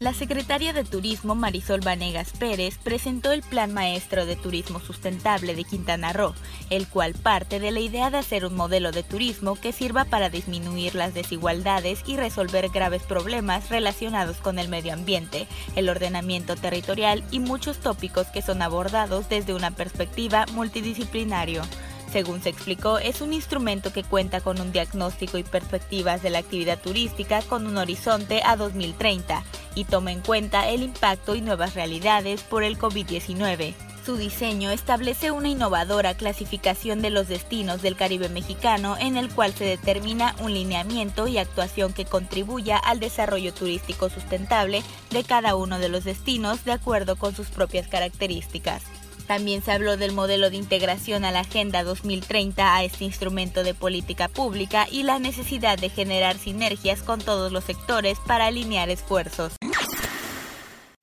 La secretaria de Turismo Marisol Vanegas Pérez presentó el Plan Maestro de Turismo Sustentable de Quintana Roo, el cual parte de la idea de hacer un modelo de turismo que sirva para disminuir las desigualdades y resolver graves problemas relacionados con el medio ambiente, el ordenamiento territorial y muchos tópicos que son abordados desde una perspectiva multidisciplinario. Según se explicó, es un instrumento que cuenta con un diagnóstico y perspectivas de la actividad turística con un horizonte a 2030 y toma en cuenta el impacto y nuevas realidades por el COVID-19. Su diseño establece una innovadora clasificación de los destinos del Caribe mexicano en el cual se determina un lineamiento y actuación que contribuya al desarrollo turístico sustentable de cada uno de los destinos de acuerdo con sus propias características. También se habló del modelo de integración a la Agenda 2030 a este instrumento de política pública y la necesidad de generar sinergias con todos los sectores para alinear esfuerzos.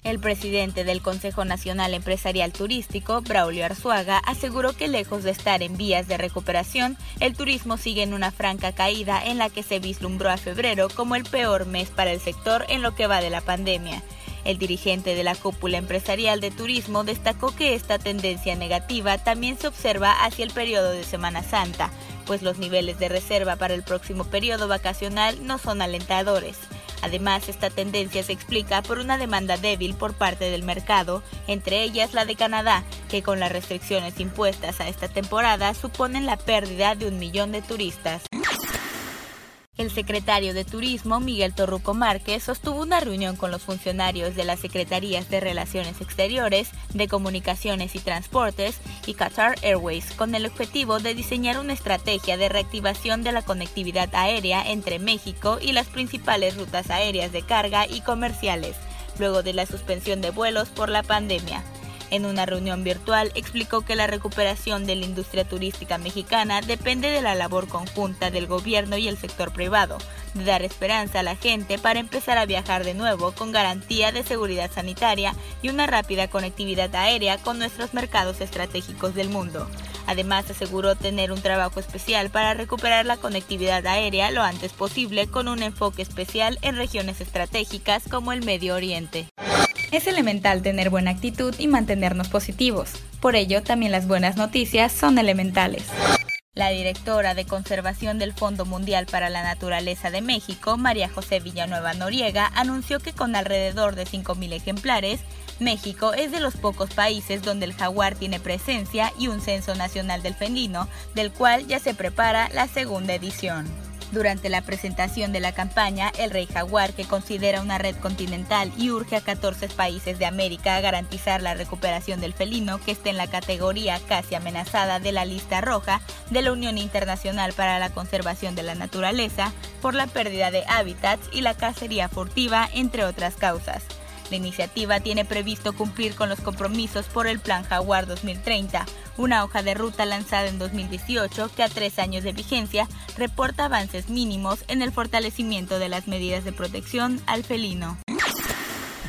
El presidente del Consejo Nacional Empresarial Turístico, Braulio Arzuaga, aseguró que lejos de estar en vías de recuperación, el turismo sigue en una franca caída en la que se vislumbró a febrero como el peor mes para el sector en lo que va de la pandemia. El dirigente de la cúpula empresarial de turismo destacó que esta tendencia negativa también se observa hacia el periodo de Semana Santa, pues los niveles de reserva para el próximo periodo vacacional no son alentadores. Además, esta tendencia se explica por una demanda débil por parte del mercado, entre ellas la de Canadá, que con las restricciones impuestas a esta temporada suponen la pérdida de un millón de turistas. El secretario de Turismo, Miguel Torruco Márquez, sostuvo una reunión con los funcionarios de las Secretarías de Relaciones Exteriores, de Comunicaciones y Transportes y Qatar Airways con el objetivo de diseñar una estrategia de reactivación de la conectividad aérea entre México y las principales rutas aéreas de carga y comerciales, luego de la suspensión de vuelos por la pandemia. En una reunión virtual explicó que la recuperación de la industria turística mexicana depende de la labor conjunta del gobierno y el sector privado, de dar esperanza a la gente para empezar a viajar de nuevo con garantía de seguridad sanitaria y una rápida conectividad aérea con nuestros mercados estratégicos del mundo. Además, aseguró tener un trabajo especial para recuperar la conectividad aérea lo antes posible con un enfoque especial en regiones estratégicas como el Medio Oriente. Es elemental tener buena actitud y mantenernos positivos. Por ello, también las buenas noticias son elementales. La directora de conservación del Fondo Mundial para la Naturaleza de México, María José Villanueva Noriega, anunció que con alrededor de 5.000 ejemplares, México es de los pocos países donde el jaguar tiene presencia y un censo nacional del felino, del cual ya se prepara la segunda edición. Durante la presentación de la campaña, el Rey Jaguar, que considera una red continental y urge a 14 países de América a garantizar la recuperación del felino que esté en la categoría casi amenazada de la lista roja de la Unión Internacional para la Conservación de la Naturaleza por la pérdida de hábitats y la cacería furtiva, entre otras causas. La iniciativa tiene previsto cumplir con los compromisos por el Plan Jaguar 2030, una hoja de ruta lanzada en 2018 que a tres años de vigencia reporta avances mínimos en el fortalecimiento de las medidas de protección al felino.